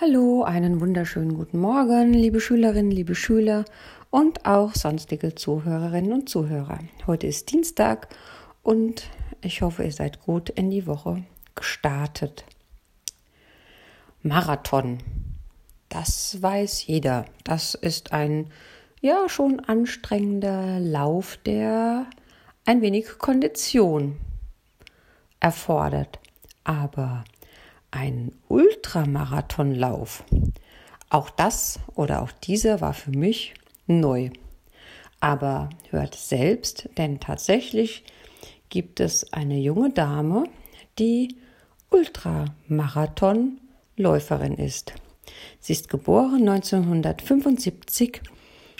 Hallo, einen wunderschönen guten Morgen, liebe Schülerinnen, liebe Schüler und auch sonstige Zuhörerinnen und Zuhörer. Heute ist Dienstag und ich hoffe, ihr seid gut in die Woche gestartet. Marathon. Das weiß jeder. Das ist ein ja schon anstrengender Lauf, der ein wenig Kondition erfordert. Aber ein Ultramarathonlauf. Auch das oder auch dieser war für mich neu. Aber hört selbst, denn tatsächlich gibt es eine junge Dame, die Ultramarathonläuferin ist. Sie ist geboren 1975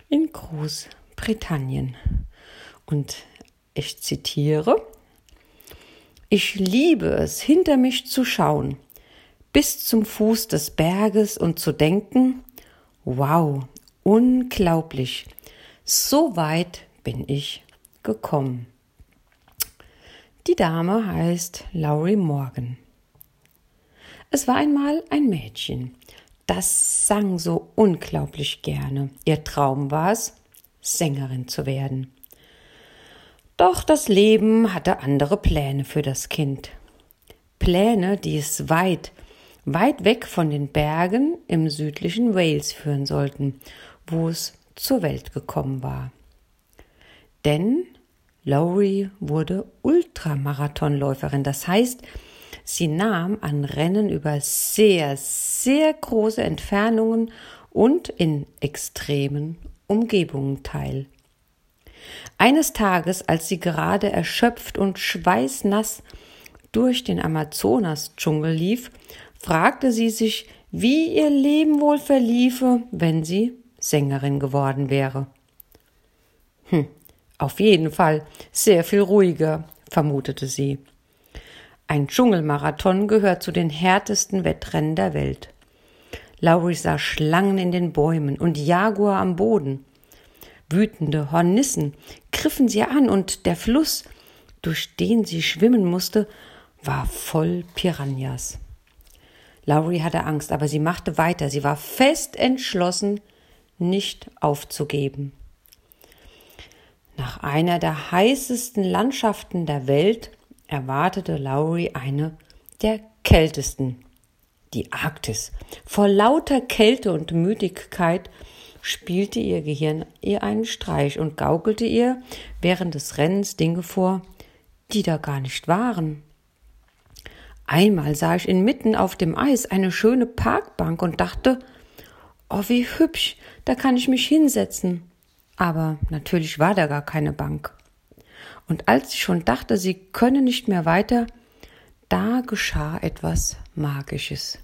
in Großbritannien. Und ich zitiere, ich liebe es, hinter mich zu schauen bis zum Fuß des Berges und zu denken, wow, unglaublich, so weit bin ich gekommen. Die Dame heißt Laurie Morgan. Es war einmal ein Mädchen, das sang so unglaublich gerne. Ihr Traum war es, Sängerin zu werden. Doch das Leben hatte andere Pläne für das Kind. Pläne, die es weit, weit weg von den Bergen im südlichen Wales führen sollten, wo es zur Welt gekommen war. Denn Lowry wurde Ultramarathonläuferin, das heißt, sie nahm an Rennen über sehr, sehr große Entfernungen und in extremen Umgebungen teil. Eines Tages, als sie gerade erschöpft und schweißnass durch den Amazonas-Dschungel lief, fragte sie sich, wie ihr Leben wohl verliefe, wenn sie Sängerin geworden wäre. Hm, auf jeden Fall sehr viel ruhiger, vermutete sie. Ein Dschungelmarathon gehört zu den härtesten Wettrennen der Welt. Laurie sah Schlangen in den Bäumen und Jaguar am Boden. Wütende Hornissen griffen sie an und der Fluss, durch den sie schwimmen musste, war voll Piranhas. Laurie hatte Angst, aber sie machte weiter. Sie war fest entschlossen, nicht aufzugeben. Nach einer der heißesten Landschaften der Welt erwartete Laurie eine der kältesten, die Arktis. Vor lauter Kälte und Müdigkeit spielte ihr Gehirn ihr einen Streich und gaukelte ihr während des Rennens Dinge vor, die da gar nicht waren. Einmal sah ich inmitten auf dem Eis eine schöne Parkbank und dachte, oh, wie hübsch, da kann ich mich hinsetzen. Aber natürlich war da gar keine Bank. Und als ich schon dachte, sie könne nicht mehr weiter, da geschah etwas Magisches.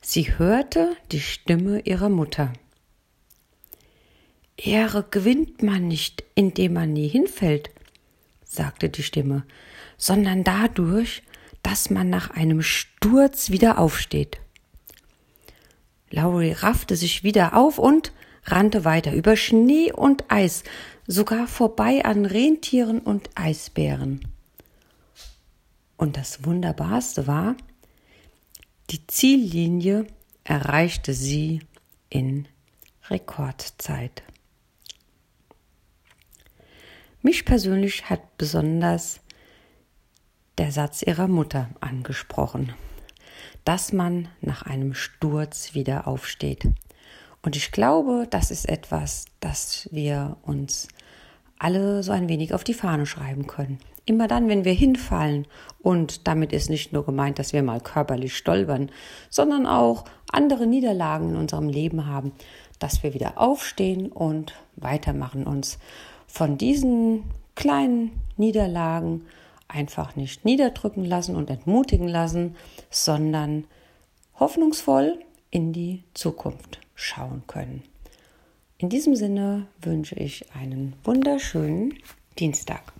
Sie hörte die Stimme ihrer Mutter. Ehre gewinnt man nicht, indem man nie hinfällt, sagte die Stimme, sondern dadurch, dass man nach einem Sturz wieder aufsteht. Laurie raffte sich wieder auf und rannte weiter über Schnee und Eis, sogar vorbei an Rentieren und Eisbären. Und das Wunderbarste war, die Ziellinie erreichte sie in Rekordzeit. Mich persönlich hat besonders der Satz ihrer Mutter angesprochen, dass man nach einem Sturz wieder aufsteht. Und ich glaube, das ist etwas, das wir uns alle so ein wenig auf die Fahne schreiben können. Immer dann, wenn wir hinfallen, und damit ist nicht nur gemeint, dass wir mal körperlich stolpern, sondern auch andere Niederlagen in unserem Leben haben, dass wir wieder aufstehen und weitermachen, uns von diesen kleinen Niederlagen einfach nicht niederdrücken lassen und entmutigen lassen, sondern hoffnungsvoll in die Zukunft schauen können. In diesem Sinne wünsche ich einen wunderschönen Dienstag.